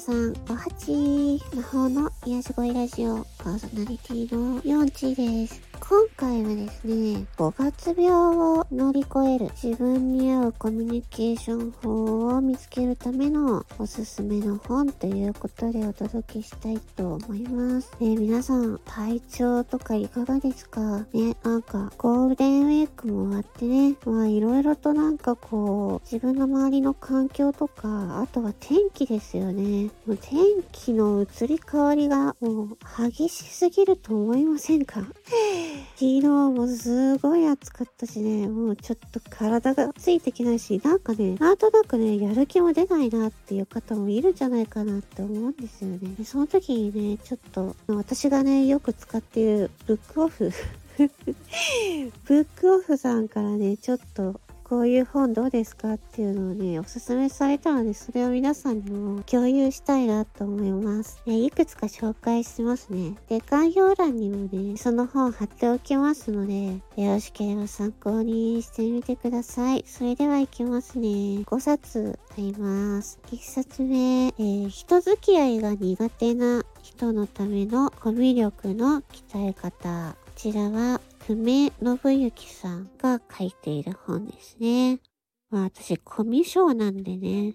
さん、おはち魔法の癒し声ラジオパーソナリティのヨンチです。今回はですね、5月病を乗り越える自分に合うコミュニケーション法を見つけるためのおすすめの本ということでお届けしたいと思います。ね、皆さん、体調とかいかがですか？ね、なんか、ゴールデンウィークも終わってね、まあいろいろとなんかこう、自分の周りの環境とか、あとは天気ですよね。もう天気の移り変わりがもう激しすぎると思いませんか？昨日もすごい暑かったしね、もうちょっと体がついてきないし、なんかね、なんとなくね、やる気も出ないなっていう方もいるんじゃないかなって思うんですよね。でその時にね、ちょっと、私がね、よく使っているブックオフ ブックオフさんからね、ちょっとこういう本どうですかっていうのをね、おすすめされたので、それを皆さんにも共有したいなと思います。ね、いくつか紹介しますね。で、概要欄にもね、その本貼っておきますので、よろしければ参考にしてみてください。それではいきますね。5冊あります。1冊目、えー、人付き合いが苦手な人のためのコミュ力の鍛え方。こちらは久米信之さんが書いている本ですね。まあ私、コミュ障なんでね。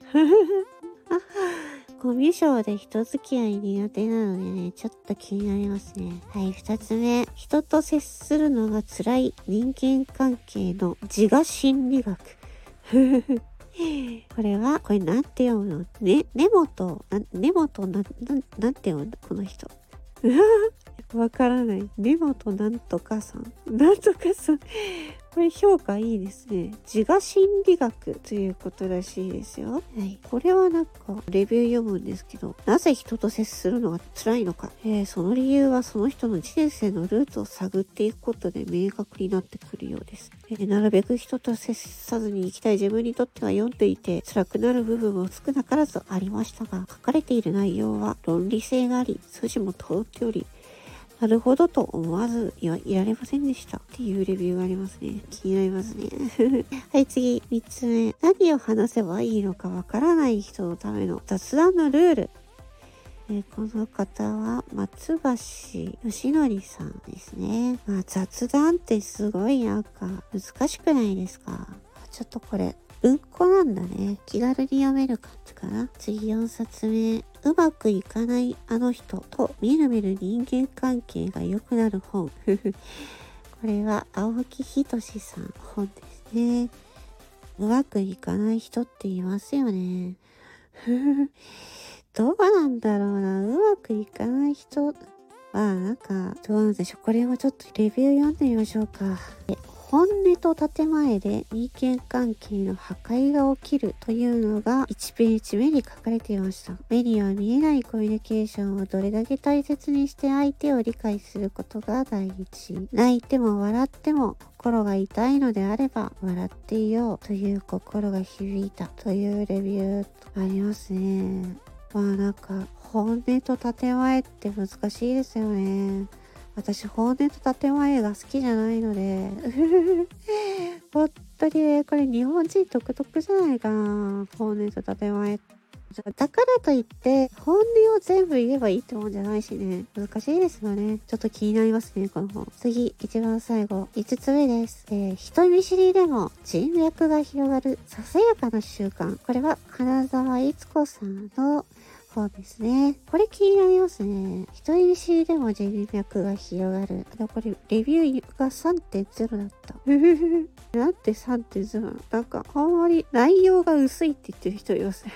コミュ障で人付き合い苦手なのでね、ちょっと気になりますね。はい、二つ目。人と接するのが辛い人間関係の自我心理学。これは、これなんて読むの？ね、根本、な根本？な、な、なんて読むの？この人。わからない。根本なんとかさん。なんとかさん。これ評価いいですね。自我心理学ということらしいですよ。はい。これはなんか、レビュー読むんですけど、なぜ人と接するのが辛いのか。えー、その理由はその人の人生のルーツを探っていくことで明確になってくるようです。えー、なるべく人と接さずに生きたい自分にとっては読んでいて、辛くなる部分も少なからずありましたが、書かれている内容は論理性があり、筋も通っており、なるほどと思わずいられませんでしたっていうレビューがありますね。気になりますね。はい、次、3つ目。何を話せばいいのかわからない人のための雑談のルール。えー、この方は松橋義則さんですね。まあ、雑談ってすごいなんか難しくないですか？ちょっとこれうんこなんだね。気軽に読める感じかな。次4冊目。うまくいかないあの人とみるみる人間関係が良くなる本。これは青木仁さん本ですね。うまくいかない人って言いますよね。どうなんだろうな。うまくいかない人は、なんか、どうなんでしょう。これはちょっとレビュー読んでみましょうか。本音と建前で人間関係の破壊が起きるというのが1ページ目に書かれていました。目には見えないコミュニケーションをどれだけ大切にして相手を理解することが第一。泣いても笑っても心が痛いのであれば笑っていようという心が響いたというレビューありますね。まあなんか本音と建前って難しいですよね。私、本音と建前が好きじゃないので 本当にね、これ日本人独特じゃないかな。本音と建前。だからといって、本音を全部言えばいいってもんじゃないしね。難しいですよね。ちょっと気になりますね、この本。次、一番最後。5つ目です。えー、人見知りでも人脈が広がるささやかな習慣。これは金沢悦子さんのそうですね。これ気になりますね。人見知りでも人脈が広がる。あこれ、レビューが3.0だった。なんで3.0なの？なんか、あんまり内容が薄いって言ってる人いますね。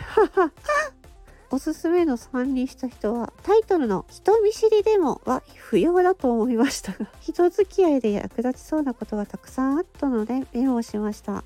おすすめの3にした人は、タイトルの人見知りでもは不要だと思いましたが、人付き合いで役立ちそうなことがたくさんあったのでメモしました。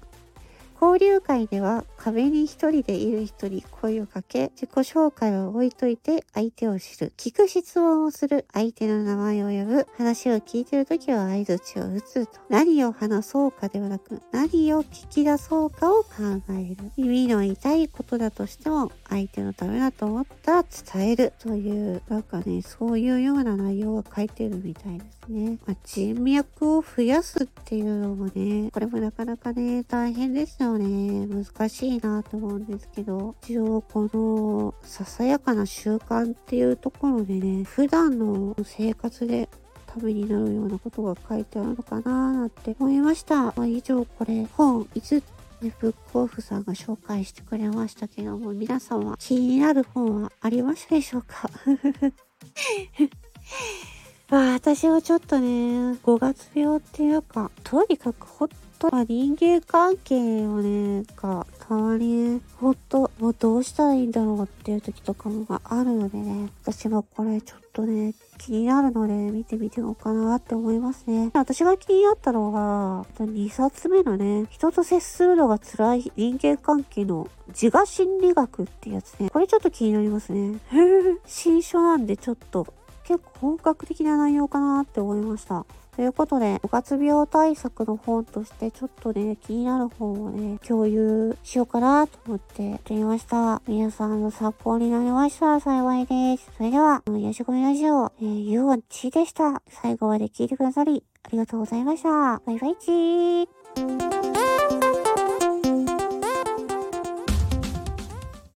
交流会では壁に一人でいる人に声をかけ、自己紹介を置いといて相手を知る。聞く質問をする。相手の名前を呼ぶ。話を聞いてるときは合図値を打つと。何を話そうかではなく、何を聞き出そうかを考える。耳の痛いことだとしても、相手のためだと思ったら伝える。という、なんかね、そういうような内容が書いてるみたいですね。まあ、人脈を増やすっていうのもね、これもなかなかね、大変ですよよね。難しいなと思うんですけど、一応この、ささやかな習慣っていうところでね、普段の生活でためになるようなことが書いてあるのかななんて思いました。まあ、以上これ本5つね、ブックオフさんが紹介してくれましたけども、皆さんは気になる本はありましたでしょうか？まあ、私はちょっとね、5月病っていうか、とにかくほっと、まあ、人間関係をね、が、たまにね、ほんと、もうどうしたらいいんだろうっていう時とかもあるのでね、私もこれちょっとね、気になるので見てみてようかなって思いますね。私が気になったのが、2冊目のね、人と接するのが辛い人間関係の自我心理学ってやつね。これちょっと気になりますね。新書なんでちょっと結構本格的な内容かなって思いました。ということで、五月病対策の本としてちょっとね、気になる本をね、共有しようかなと思ってやってみました。皆さんの参考になりましたら幸いです。それでは、よしこみラジオ、えー、ゆうわちでした。最後まで聞いてくださり、ありがとうございました。バイバイチー